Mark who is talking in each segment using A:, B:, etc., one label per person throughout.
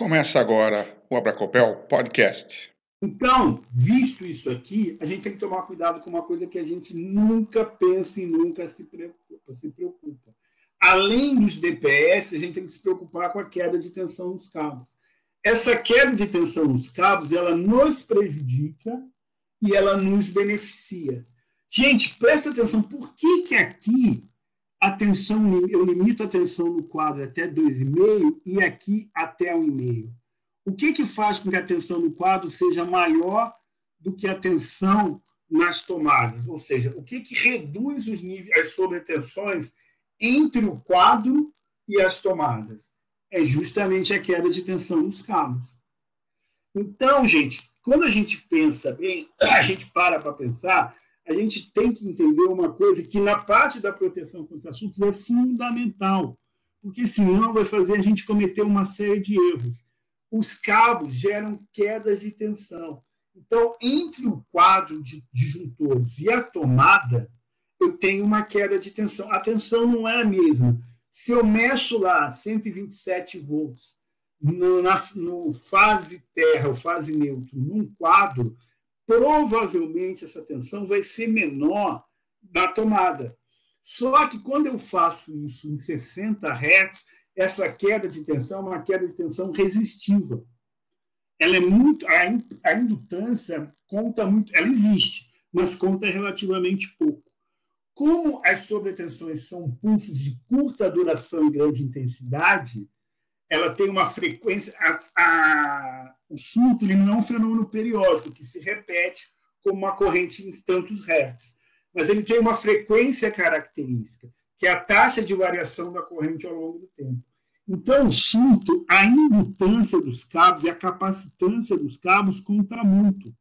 A: Começa agora o Abracopel Podcast.
B: Então, visto isso aqui, a gente tem que tomar cuidado com uma coisa que a gente nunca pensa e nunca se preocupa. Se preocupa. Além dos DPS, a gente tem que se preocupar com a queda de tensão nos cabos. Essa queda de tensão nos cabos, ela nos prejudica e ela nos beneficia. Gente, presta atenção, por que, que aqui a tensão, eu limito a tensão no quadro até 2,5 e aqui até 1,5. O que, que faz com que a tensão no quadro seja maior do que a tensão nas tomadas? Ou seja, o que, que reduz os níveis, as sobretensões entre o quadro e as tomadas? É justamente a queda de tensão nos cabos. Então, gente, quando a gente pensa bem, a gente para para pensar, a gente tem que entender uma coisa que na parte da proteção contra assuntos é fundamental, porque senão vai fazer a gente cometer uma série de erros. Os cabos geram quedas de tensão. Então, entre o quadro de disjuntores e a tomada, eu tenho uma queda de tensão. A tensão não é a mesma. Se eu mexo lá 127 volts no, na, no fase terra ou fase neutro num quadro, provavelmente essa tensão vai ser menor na tomada. Só que quando eu faço isso em 60 Hz, essa queda de tensão é uma queda de tensão resistiva. Ela é muito a, indutância conta muito, ela existe, mas conta relativamente pouco. Como as sobretensões são pulsos de curta duração e grande intensidade, ela tem uma frequência. A, a, o surto ele não é um fenômeno periódico que se repete como uma corrente em tantos hertz, mas ele tem uma frequência característica, que é a taxa de variação da corrente ao longo do tempo. Então, o surto, a indutância dos cabos e a capacitância dos cabos conta muito.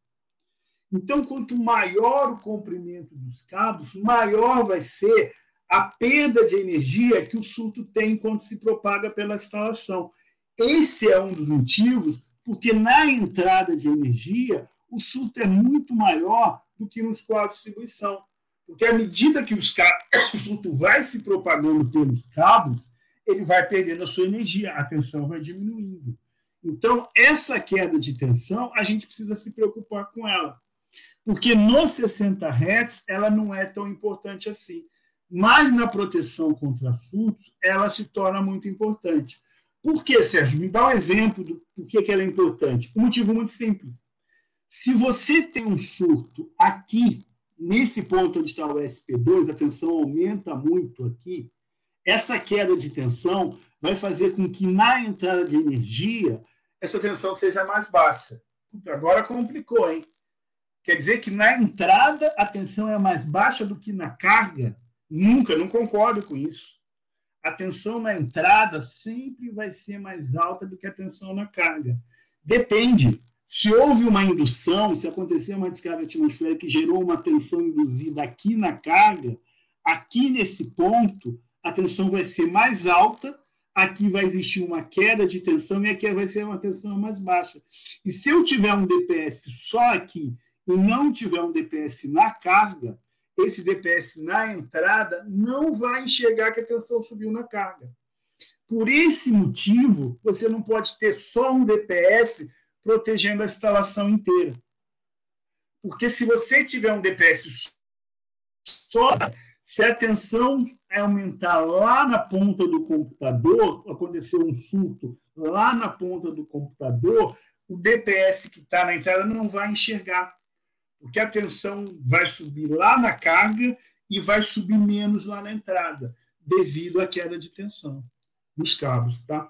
B: Então, quanto maior o comprimento dos cabos, maior vai ser a perda de energia que o surto tem quando se propaga pela instalação. Esse é um dos motivos porque na entrada de energia o surto é muito maior do que nos quadros de distribuição. Porque à medida que o surto vai se propagando pelos cabos, ele vai perdendo a sua energia, a tensão vai diminuindo. Então, essa queda de tensão, a gente precisa se preocupar com ela. Porque nos 60 Hz, ela não é tão importante assim mas na proteção contra surtos, ela se torna muito importante. Por que, Sérgio? Me dá um exemplo do porquê que ela é importante. Um motivo muito simples. Se você tem um surto aqui, nesse ponto onde está o SP2, a tensão aumenta muito aqui, essa queda de tensão vai fazer com que na entrada de energia essa tensão seja mais baixa. Agora complicou, hein? Quer dizer que na entrada a tensão é mais baixa do que na carga? Nunca, não concordo com isso. A tensão na entrada sempre vai ser mais alta do que a tensão na carga. Depende. Se houve uma indução, se acontecer uma descarga atmosférica que gerou uma tensão induzida aqui na carga, aqui nesse ponto, a tensão vai ser mais alta, aqui vai existir uma queda de tensão e aqui vai ser uma tensão mais baixa. E se eu tiver um DPS só aqui e não tiver um DPS na carga, esse DPS na entrada não vai enxergar que a tensão subiu na carga. Por esse motivo, você não pode ter só um DPS protegendo a instalação inteira. Porque se você tiver um DPS só, se a tensão aumentar lá na ponta do computador, acontecer um surto lá na ponta do computador, o DPS que está na entrada não vai enxergar porque a tensão vai subir lá na carga e vai subir menos lá na entrada, devido à queda de tensão nos cabos. Tá?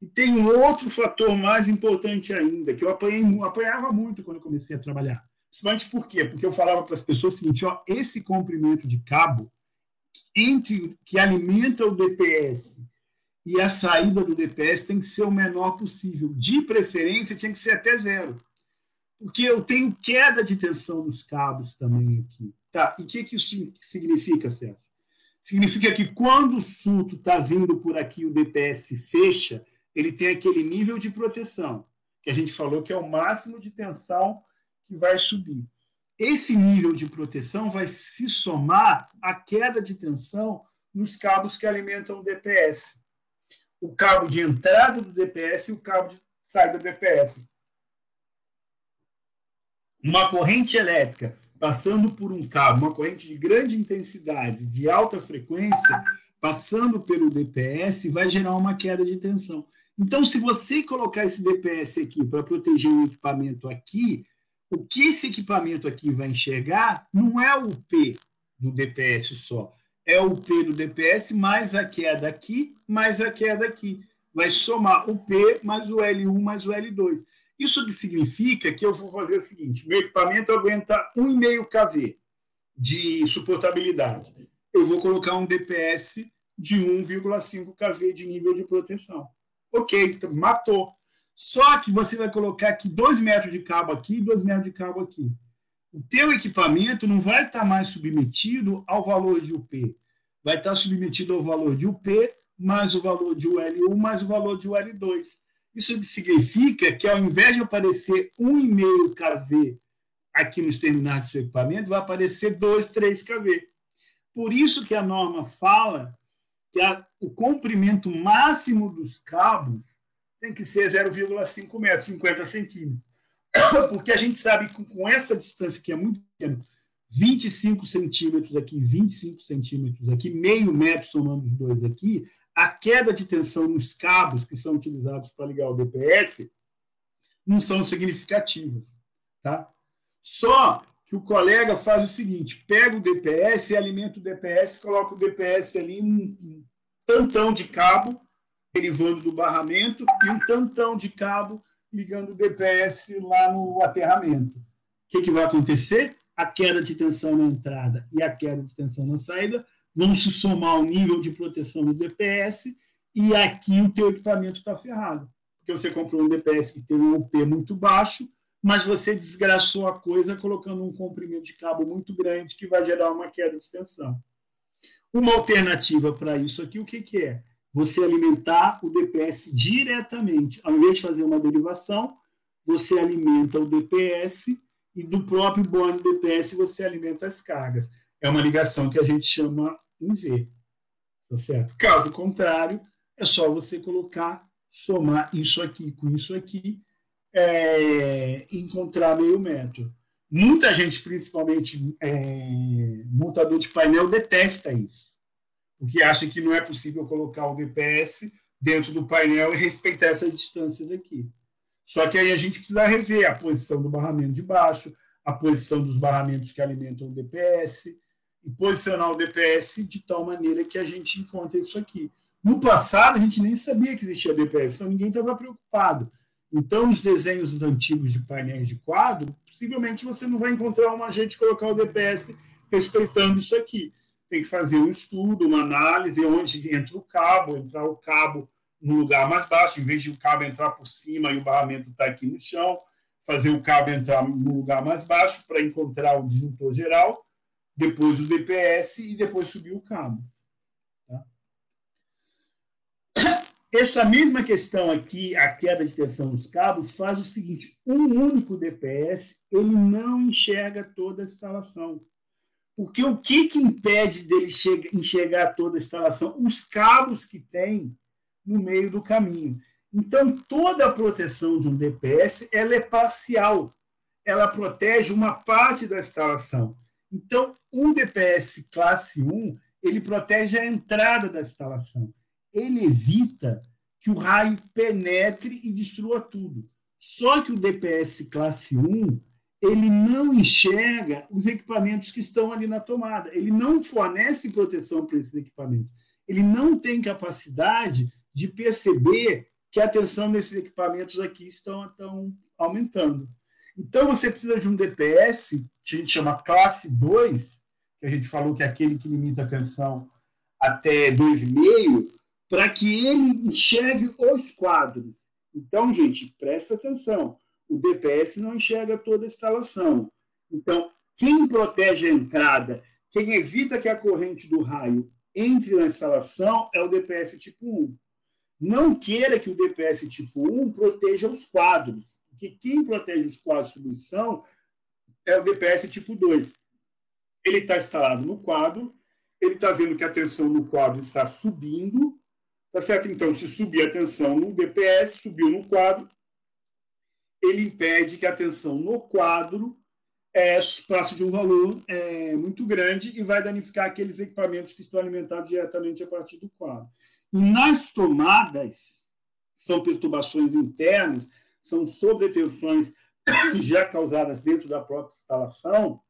B: E tem um outro fator mais importante ainda, que eu apanhei, apanhava muito quando eu comecei a trabalhar. Principalmente por quê? Porque eu falava para as pessoas o seguinte: ó, esse comprimento de cabo entre que alimenta o DPS e a saída do DPS tem que ser o menor possível. De preferência, tinha que ser até zero porque eu tenho queda de tensão nos cabos também aqui. Tá? E o que, que isso significa, Sérgio? Significa que quando o surto está vindo por aqui, o DPS fecha, ele tem aquele nível de proteção, que a gente falou que é o máximo de tensão que vai subir. Esse nível de proteção vai se somar à queda de tensão nos cabos que alimentam o DPS. O cabo de entrada do DPS e o cabo de sai da DPS. Uma corrente elétrica passando por um cabo, uma corrente de grande intensidade, de alta frequência, passando pelo DPS, vai gerar uma queda de tensão. Então, se você colocar esse DPS aqui para proteger o equipamento aqui, o que esse equipamento aqui vai enxergar não é o P do DPS só, é o P do DPS mais a queda aqui, mais a queda aqui. Vai somar o P mais o L1 mais o L2. Isso significa que eu vou fazer o seguinte: meu equipamento aguenta 1,5 kV de suportabilidade. Eu vou colocar um DPS de 1,5 kV de nível de proteção. Ok, então, matou. Só que você vai colocar aqui 2 metros de cabo aqui e 2 metros de cabo aqui. O teu equipamento não vai estar mais submetido ao valor de UP. Vai estar submetido ao valor de UP mais o valor de UL1 mais o valor de UL2. Isso significa que, ao invés de aparecer 1,5 kV aqui nos terminais do seu equipamento, vai aparecer 2, 3 kV. Por isso que a norma fala que a, o comprimento máximo dos cabos tem que ser 0,5 metros, 50 centímetros. Porque a gente sabe que com essa distância que é muito pequena, 25 centímetros aqui, 25 centímetros aqui, meio metro somando os dois aqui, a queda de tensão nos cabos que são utilizados para ligar o DPF não são significativas. Tá? Só que o colega faz o seguinte: pega o DPS alimenta o DPS, coloca o DPS ali um, um tantão de cabo derivando do barramento e um tantão de cabo ligando o DPS lá no aterramento. O que, que vai acontecer? A queda de tensão na entrada e a queda de tensão na saída vão se somar o nível de proteção do DPS e aqui o teu equipamento está ferrado. Porque você comprou um DPS que tem um OP muito baixo, mas você desgraçou a coisa colocando um comprimento de cabo muito grande que vai gerar uma queda de tensão. Uma alternativa para isso aqui, o que, que é? Você alimentar o DPS diretamente. Ao invés de fazer uma derivação, você alimenta o DPS e do próprio bônus DPS você alimenta as cargas. É uma ligação que a gente chama em V. Tá certo? Caso contrário, é só você colocar, somar isso aqui com isso aqui é, encontrar meio metro. Muita gente, principalmente é, montador de painel, detesta isso. Porque acha que não é possível colocar o DPS dentro do painel e respeitar essas distâncias aqui. Só que aí a gente precisa rever a posição do barramento de baixo, a posição dos barramentos que alimentam o DPS, e posicionar o DPS de tal maneira que a gente encontre isso aqui. No passado, a gente nem sabia que existia DPS, então ninguém estava preocupado. Então, nos desenhos antigos de painéis de quadro, possivelmente você não vai encontrar uma gente colocar o DPS respeitando isso aqui. Tem que fazer um estudo, uma análise, onde entra o cabo, entrar o cabo no lugar mais baixo, em vez de o cabo entrar por cima e o barramento está aqui no chão, fazer o cabo entrar no lugar mais baixo para encontrar o disjuntor geral depois o DPS e depois subir o cabo. Tá? Essa mesma questão aqui, a queda de tensão dos cabos, faz o seguinte: um único DPS ele não enxerga toda a instalação. Porque o que, que impede dele enxergar toda a instalação? Os cabos que tem no meio do caminho. Então, toda a proteção de um DPS ela é parcial. Ela protege uma parte da instalação. Então, um DPS classe 1, ele protege a entrada da instalação. Ele evita que o raio penetre e destrua tudo. Só que o DPS classe 1, ele não enxerga os equipamentos que estão ali na tomada. Ele não fornece proteção para esses equipamentos. Ele não tem capacidade de perceber que a tensão desses equipamentos aqui estão, estão aumentando. Então, você precisa de um DPS, chama classe 2, que a gente falou que é aquele que limita a tensão até 2,5, para que ele enxergue os quadros. Então, gente, presta atenção. O DPS não enxerga toda a instalação. Então, quem protege a entrada, quem evita que a corrente do raio entre na instalação é o DPS tipo 1. Não queira que o DPS tipo 1 proteja os quadros que quem protege os quadros de distribuição é o DPS tipo 2. Ele está instalado no quadro, ele está vendo que a tensão no quadro está subindo, tá certo? Então, se subir a tensão no DPS, subiu no quadro, ele impede que a tensão no quadro é, passe de um valor é, muito grande e vai danificar aqueles equipamentos que estão alimentados diretamente a partir do quadro. E nas tomadas, são perturbações internas, são sobretensões já causadas dentro da própria instalação,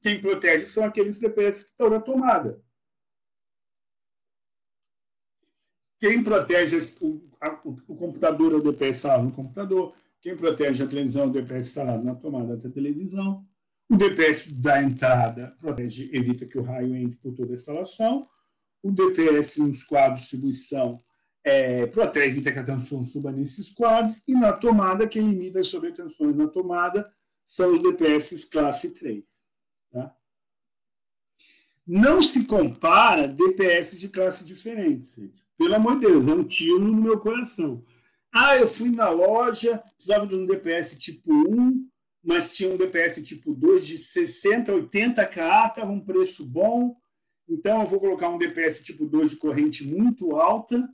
B: quem protege são aqueles DPS que estão na tomada. Quem protege o, a, o computador é o DPS instalado no computador. Quem protege a televisão é o DPS instalado na tomada da televisão. O DPS da entrada protege, evita que o raio entre por toda a instalação. O DPS nos quadros de distribuição é, protege, evita que a tensão suba nesses quadros. E na tomada, quem limita as sobretensões na tomada são os DPS classe 3. Tá? Não se compara DPS de classe diferente, gente. Pelo amor de Deus, é um tiro no meu coração. Ah, eu fui na loja, precisava de um DPS tipo 1, mas tinha um DPS tipo 2 de 60, 80K, estava um preço bom. Então eu vou colocar um DPS tipo 2 de corrente muito alta,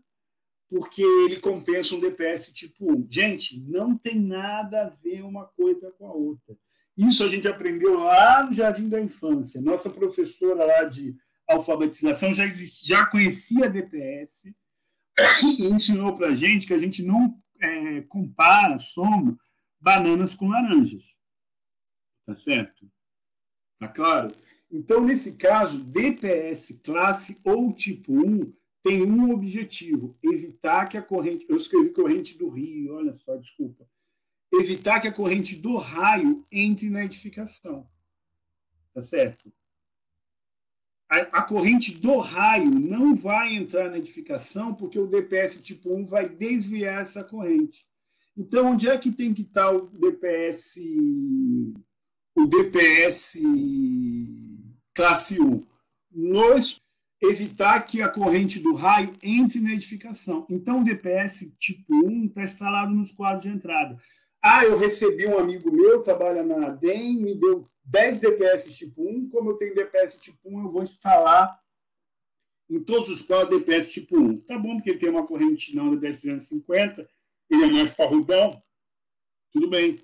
B: porque ele compensa um DPS tipo 1. Gente, não tem nada a ver uma coisa com a outra. Isso a gente aprendeu lá no Jardim da Infância. Nossa professora lá de alfabetização já, já conhecia DPS e ensinou para a gente que a gente não é, compara, soma bananas com laranjas. Tá certo? Tá claro? Então, nesse caso, DPS classe ou tipo 1 tem um objetivo: evitar que a corrente. Eu escrevi corrente do rio, olha só, desculpa. Evitar que a corrente do raio entre na edificação. Tá certo? a, a, corrente do raio não vai entrar na edificação porque o DPS tipo 1 vai desviar essa corrente. Então, onde é que tem que estar o DPS, o DPS classe 1? Nos evitar que a corrente do raio entre na edificação. Então, o DPS tipo 1 está instalado nos quadros de entrada. Ah, eu recebi um amigo meu, trabalha na ADEM, me deu 10 DPS tipo 1. Como eu tenho DPS tipo 1, eu vou instalar em todos os quadros DPS tipo 1. Tá bom, porque ele tem uma corrente não da 10350, ele é mais parrudão, tudo bem.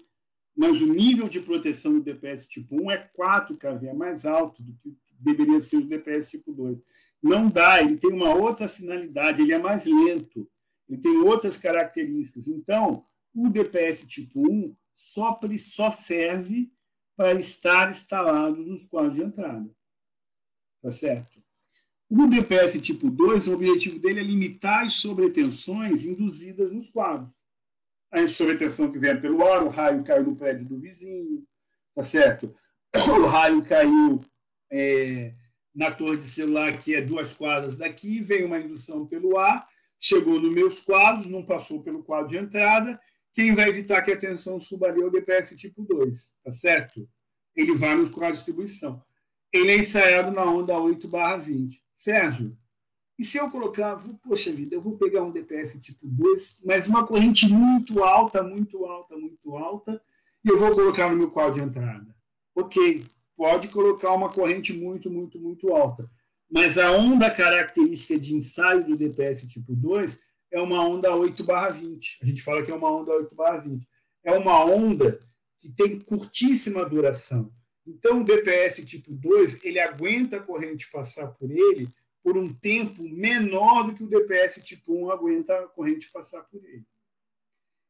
B: Mas o nível de proteção do DPS tipo 1 é 4 kV, é mais alto do que deveria ser o DPS tipo 2. Não dá, ele tem uma outra finalidade, ele é mais lento, ele tem outras características. Então, o DPS tipo 1 só, só serve para estar instalado nos quadros de entrada. Tá certo? O DPS tipo 2, o objetivo dele é limitar as sobretensões induzidas nos quadros. A sobretensão que vem pelo ar, o raio caiu no prédio do vizinho, tá certo? O raio caiu é, na torre de celular, que é duas quadras daqui, veio uma indução pelo ar, chegou nos meus quadros, não passou pelo quadro de entrada, quem vai evitar que a tensão suba ali é o DPS tipo 2, tá certo? Ele vai no quadro de distribuição. Ele é ensaiado na onda 8 barra 20. Sérgio, e se eu colocar, poxa vida, eu vou pegar um DPS tipo 2, mas uma corrente muito alta, muito alta, muito alta, e eu vou colocar no meu quadro de entrada. Ok, pode colocar uma corrente muito, muito, muito alta. Mas a onda característica de ensaio do DPS tipo 2 é uma onda 8 barra 20. A gente fala que é uma onda 8 barra 20. É uma onda que tem curtíssima duração. Então, o DPS tipo 2, ele aguenta a corrente passar por ele por um tempo menor do que o DPS tipo 1 aguenta a corrente passar por ele.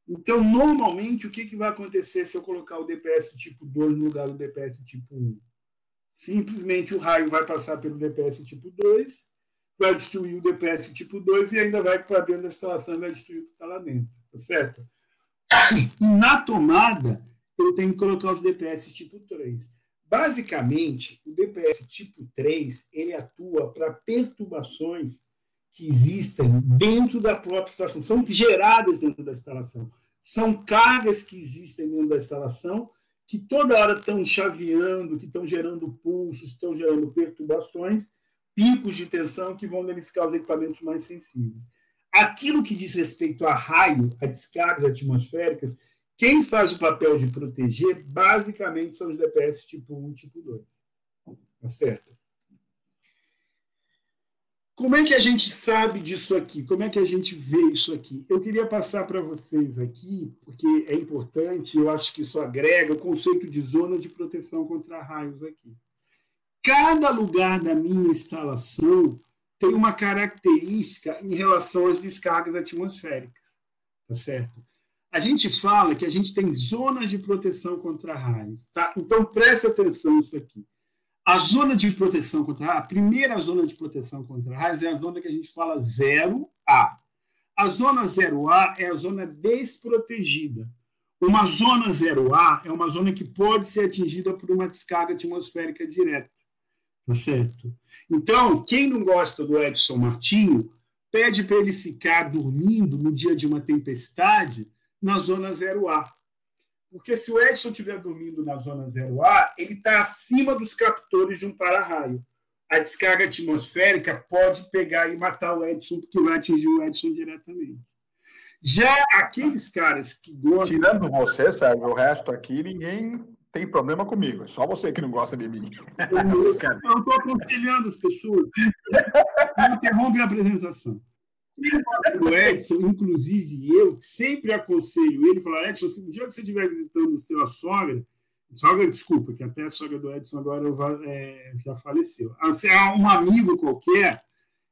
B: Então, normalmente, o que, que vai acontecer se eu colocar o DPS tipo 2 no lugar do DPS tipo 1? Simplesmente o raio vai passar pelo DPS tipo 2 vai destruir o DPS tipo 2 e ainda vai para dentro da instalação e vai destruir o que está lá dentro, tá certo? Na tomada, eu tenho que colocar os DPS tipo 3. Basicamente, o DPS tipo 3, ele atua para perturbações que existem dentro da própria instalação, são geradas dentro da instalação. São cargas que existem dentro da instalação que toda hora estão chaveando, que estão gerando pulsos, estão gerando perturbações, picos de tensão que vão danificar os equipamentos mais sensíveis. Aquilo que diz respeito a raio, a descargas atmosféricas, quem faz o papel de proteger, basicamente, são os DPS tipo 1 e tipo 2. Tá certo? Como é que a gente sabe disso aqui? Como é que a gente vê isso aqui? Eu queria passar para vocês aqui, porque é importante, eu acho que isso agrega o conceito de zona de proteção contra raios aqui. Cada lugar da minha instalação tem uma característica em relação às descargas atmosféricas, tá certo? A gente fala que a gente tem zonas de proteção contra raios, tá? Então preste atenção nisso aqui. A zona de proteção contra a primeira zona de proteção contra raios é a zona que a gente fala 0A. A zona 0A é a zona desprotegida. Uma zona 0A é uma zona que pode ser atingida por uma descarga atmosférica direta. Tá certo? Então, quem não gosta do Edson Martinho, pede para ele ficar dormindo no dia de uma tempestade na zona 0A. Porque se o Edson estiver dormindo na zona 0A, ele está acima dos captores de um para-raio. A descarga atmosférica pode pegar e matar o Edson, porque vai atingir o Edson diretamente. Já aqueles caras que gostam.
C: Tirando você, Sérgio, o resto aqui, ninguém tem problema comigo. É só você que não gosta de mim.
B: Eu estou aconselhando as pessoas. Interrompe a apresentação. O Edson, inclusive eu, sempre aconselho ele, falar, Edson, se um dia você estiver visitando sua sogra, sogra, desculpa, que até a sogra do Edson agora é, já faleceu. Ah, se é um amigo qualquer, o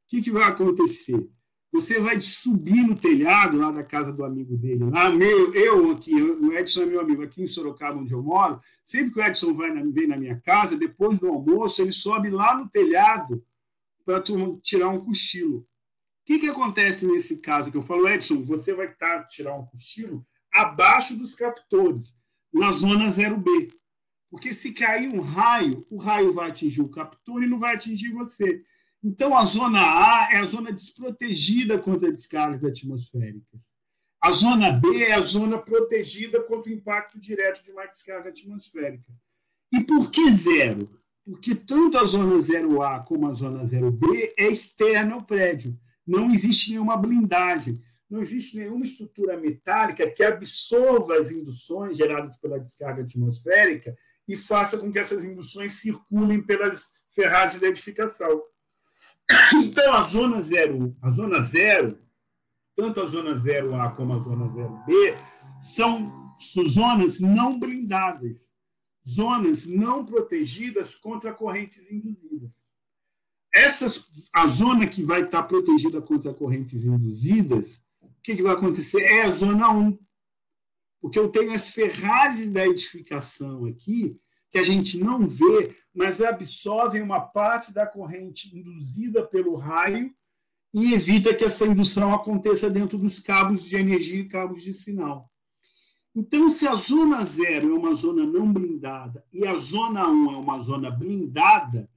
B: que, que vai acontecer? Você vai subir no telhado lá da casa do amigo dele. Lá, meu, eu aqui, o Edson é meu amigo, aqui em Sorocaba, onde eu moro. Sempre que o Edson vai na, vem na minha casa, depois do almoço, ele sobe lá no telhado para tirar um cochilo que, que acontece nesse caso que eu falo, Edson, você vai estar tirar um cochilo abaixo dos captores, na zona 0B. Porque se cair um raio, o raio vai atingir o captor e não vai atingir você. Então, a zona A é a zona desprotegida contra descargas atmosféricas. A zona B é a zona protegida contra o impacto direto de uma descarga atmosférica. E por que zero? Porque tanto a zona 0A como a zona 0B é externa ao prédio não existe nenhuma blindagem, não existe nenhuma estrutura metálica que absorva as induções geradas pela descarga atmosférica e faça com que essas induções circulem pelas ferragens da edificação. Então, a zona zero, a zona zero, tanto a zona 0A como a zona 0B, são zonas não blindadas, zonas não protegidas contra correntes induzidas. Essa, a zona que vai estar protegida contra correntes induzidas, o que, que vai acontecer? É a zona 1. Porque eu tenho as ferragens da edificação aqui, que a gente não vê, mas absorvem uma parte da corrente induzida pelo raio e evita que essa indução aconteça dentro dos cabos de energia e cabos de sinal. Então, se a zona 0 é uma zona não blindada e a zona 1 um é uma zona blindada,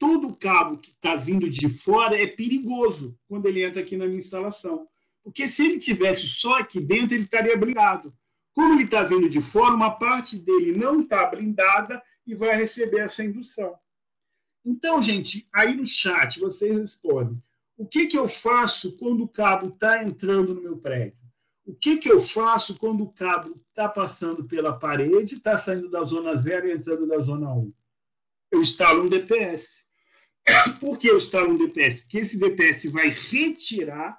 B: todo cabo que está vindo de fora é perigoso quando ele entra aqui na minha instalação. Porque se ele tivesse só aqui dentro, ele estaria blindado. Como ele está vindo de fora, uma parte dele não está blindada e vai receber essa indução. Então, gente, aí no chat vocês respondem. O que, que eu faço quando o cabo está entrando no meu prédio? O que, que eu faço quando o cabo está passando pela parede, está saindo da zona 0 e entrando da zona 1? Um? Eu instalo um DPS. Por que eu instalo um DPS? Porque esse DPS vai retirar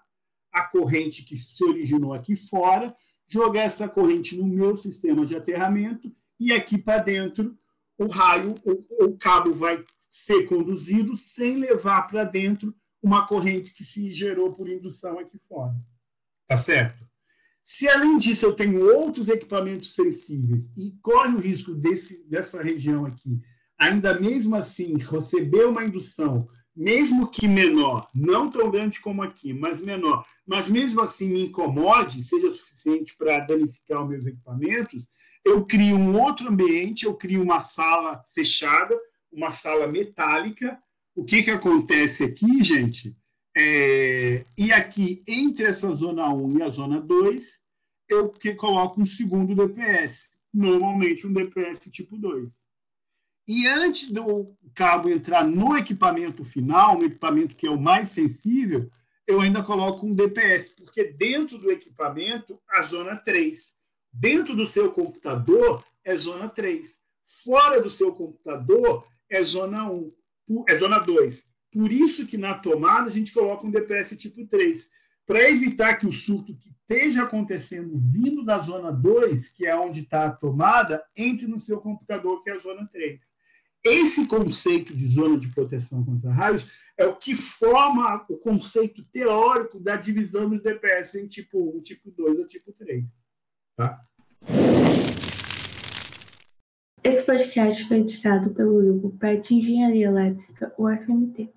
B: a corrente que se originou aqui fora, jogar essa corrente no meu sistema de aterramento e aqui para dentro o raio, o, o cabo vai ser conduzido sem levar para dentro uma corrente que se gerou por indução aqui fora. Tá certo? Se além disso eu tenho outros equipamentos sensíveis e corre o risco desse, dessa região aqui ainda mesmo assim receber uma indução, mesmo que menor, não tão grande como aqui, mas menor, mas mesmo assim me incomode, seja suficiente para danificar os meus equipamentos, eu crio um outro ambiente, eu crio uma sala fechada, uma sala metálica. O que, que acontece aqui, gente? É, e aqui, entre essa zona 1 e a zona 2, eu que coloco um segundo DPS, normalmente um DPS tipo 2. E antes do cabo entrar no equipamento final, no equipamento que é o mais sensível, eu ainda coloco um DPS, porque dentro do equipamento, a zona 3. Dentro do seu computador, é zona 3. Fora do seu computador, é zona 1, é zona 2. Por isso que na tomada a gente coloca um DPS tipo 3, para evitar que o surto que esteja acontecendo vindo da zona 2, que é onde está a tomada, entre no seu computador, que é a zona 3. Esse conceito de zona de proteção contra raios é o que forma o conceito teórico da divisão dos DPS em tipo 1, tipo 2 ou tipo 3. Tá?
D: Esse podcast foi editado pelo grupo PET Engenharia Elétrica, UFMT.